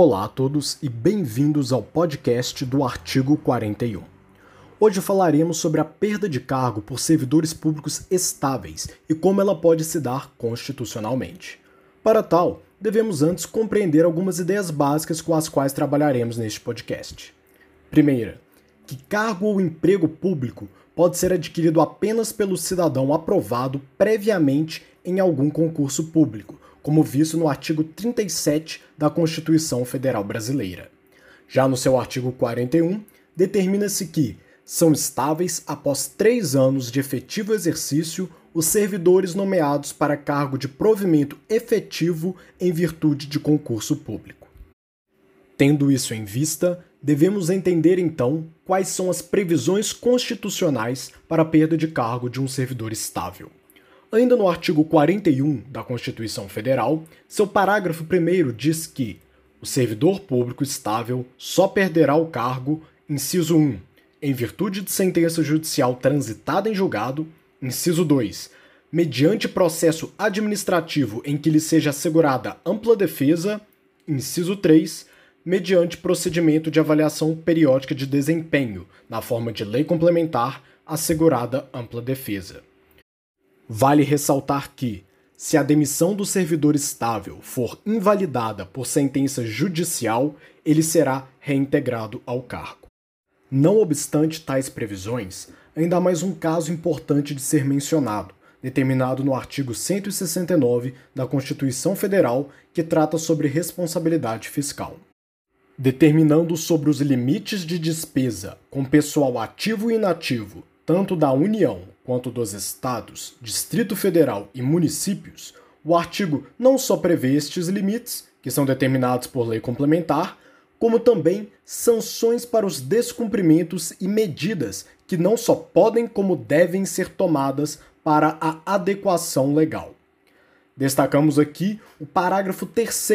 Olá a todos e bem-vindos ao podcast do artigo 41. Hoje falaremos sobre a perda de cargo por servidores públicos estáveis e como ela pode se dar constitucionalmente. Para tal, devemos antes compreender algumas ideias básicas com as quais trabalharemos neste podcast. Primeira, que cargo ou emprego público pode ser adquirido apenas pelo cidadão aprovado previamente em algum concurso público, como visto no artigo 37 da Constituição Federal Brasileira. Já no seu artigo 41, determina-se que são estáveis após três anos de efetivo exercício os servidores nomeados para cargo de provimento efetivo em virtude de concurso público. Tendo isso em vista, devemos entender então quais são as previsões constitucionais para a perda de cargo de um servidor estável. Ainda no artigo 41 da Constituição Federal, seu parágrafo 1 diz que o servidor público estável só perderá o cargo, inciso 1, em virtude de sentença judicial transitada em julgado, inciso 2, mediante processo administrativo em que lhe seja assegurada ampla defesa, inciso 3, mediante procedimento de avaliação periódica de desempenho, na forma de lei complementar, assegurada ampla defesa. Vale ressaltar que, se a demissão do servidor estável for invalidada por sentença judicial, ele será reintegrado ao cargo. Não obstante tais previsões, ainda há mais um caso importante de ser mencionado, determinado no artigo 169 da Constituição Federal, que trata sobre responsabilidade fiscal. Determinando sobre os limites de despesa com pessoal ativo e inativo, tanto da União quanto dos estados, Distrito Federal e municípios, o artigo não só prevê estes limites, que são determinados por lei complementar, como também sanções para os descumprimentos e medidas que não só podem como devem ser tomadas para a adequação legal. Destacamos aqui o parágrafo 3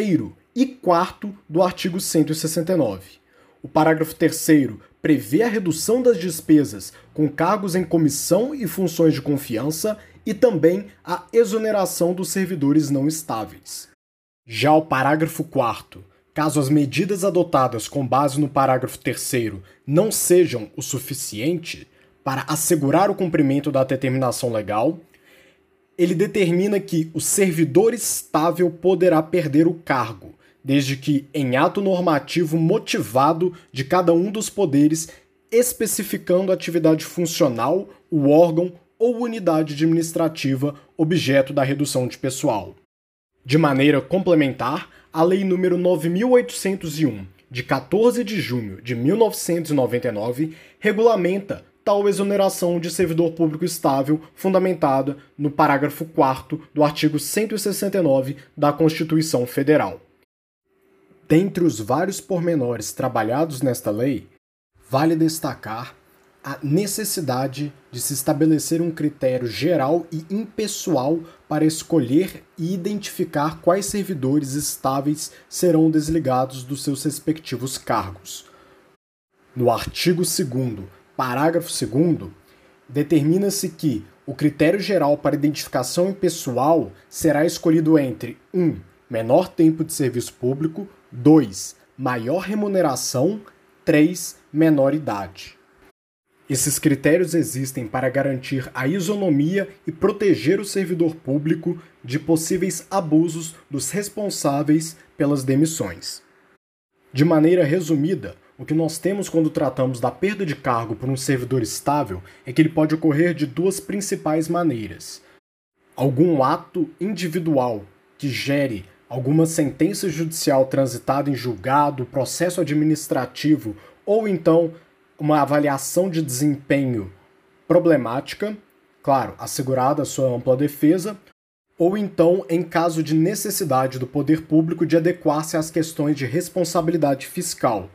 e 4 do artigo 169. O parágrafo 3 prevê a redução das despesas com cargos em comissão e funções de confiança e também a exoneração dos servidores não estáveis. Já o parágrafo 4 caso as medidas adotadas com base no parágrafo 3 não sejam o suficiente para assegurar o cumprimento da determinação legal, ele determina que o servidor estável poderá perder o cargo, desde que em ato normativo motivado de cada um dos poderes, especificando a atividade funcional, o órgão ou unidade administrativa objeto da redução de pessoal. De maneira complementar, a Lei nº 9801, de 14 de junho de 1999, regulamenta tal exoneração de servidor público estável fundamentada no parágrafo 4 do artigo 169 da Constituição Federal. Dentre os vários pormenores trabalhados nesta lei, vale destacar a necessidade de se estabelecer um critério geral e impessoal para escolher e identificar quais servidores estáveis serão desligados dos seus respectivos cargos. No artigo 2, parágrafo 2, determina-se que o critério geral para identificação impessoal será escolhido entre 1. Um, menor tempo de serviço público, 2. Maior remuneração. 3. Menor idade. Esses critérios existem para garantir a isonomia e proteger o servidor público de possíveis abusos dos responsáveis pelas demissões. De maneira resumida, o que nós temos quando tratamos da perda de cargo por um servidor estável é que ele pode ocorrer de duas principais maneiras: algum ato individual que gere alguma sentença judicial transitada em julgado, processo administrativo ou então uma avaliação de desempenho problemática, claro, assegurada a sua ampla defesa, ou então em caso de necessidade do poder público de adequar-se às questões de responsabilidade fiscal.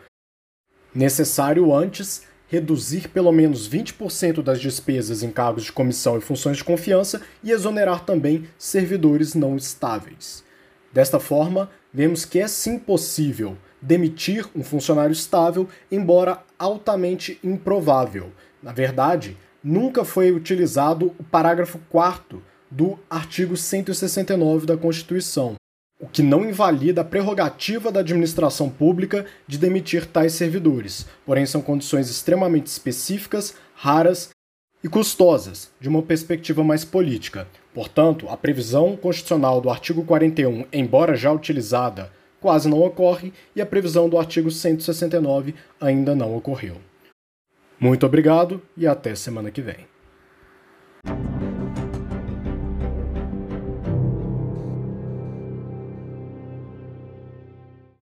Necessário antes reduzir pelo menos 20% das despesas em cargos de comissão e funções de confiança e exonerar também servidores não estáveis. Desta forma, vemos que é sim possível demitir um funcionário estável, embora altamente improvável. Na verdade, nunca foi utilizado o parágrafo 4 do artigo 169 da Constituição, o que não invalida a prerrogativa da administração pública de demitir tais servidores, porém são condições extremamente específicas, raras e custosas, de uma perspectiva mais política. Portanto, a previsão constitucional do artigo 41, embora já utilizada, quase não ocorre e a previsão do artigo 169 ainda não ocorreu. Muito obrigado e até semana que vem.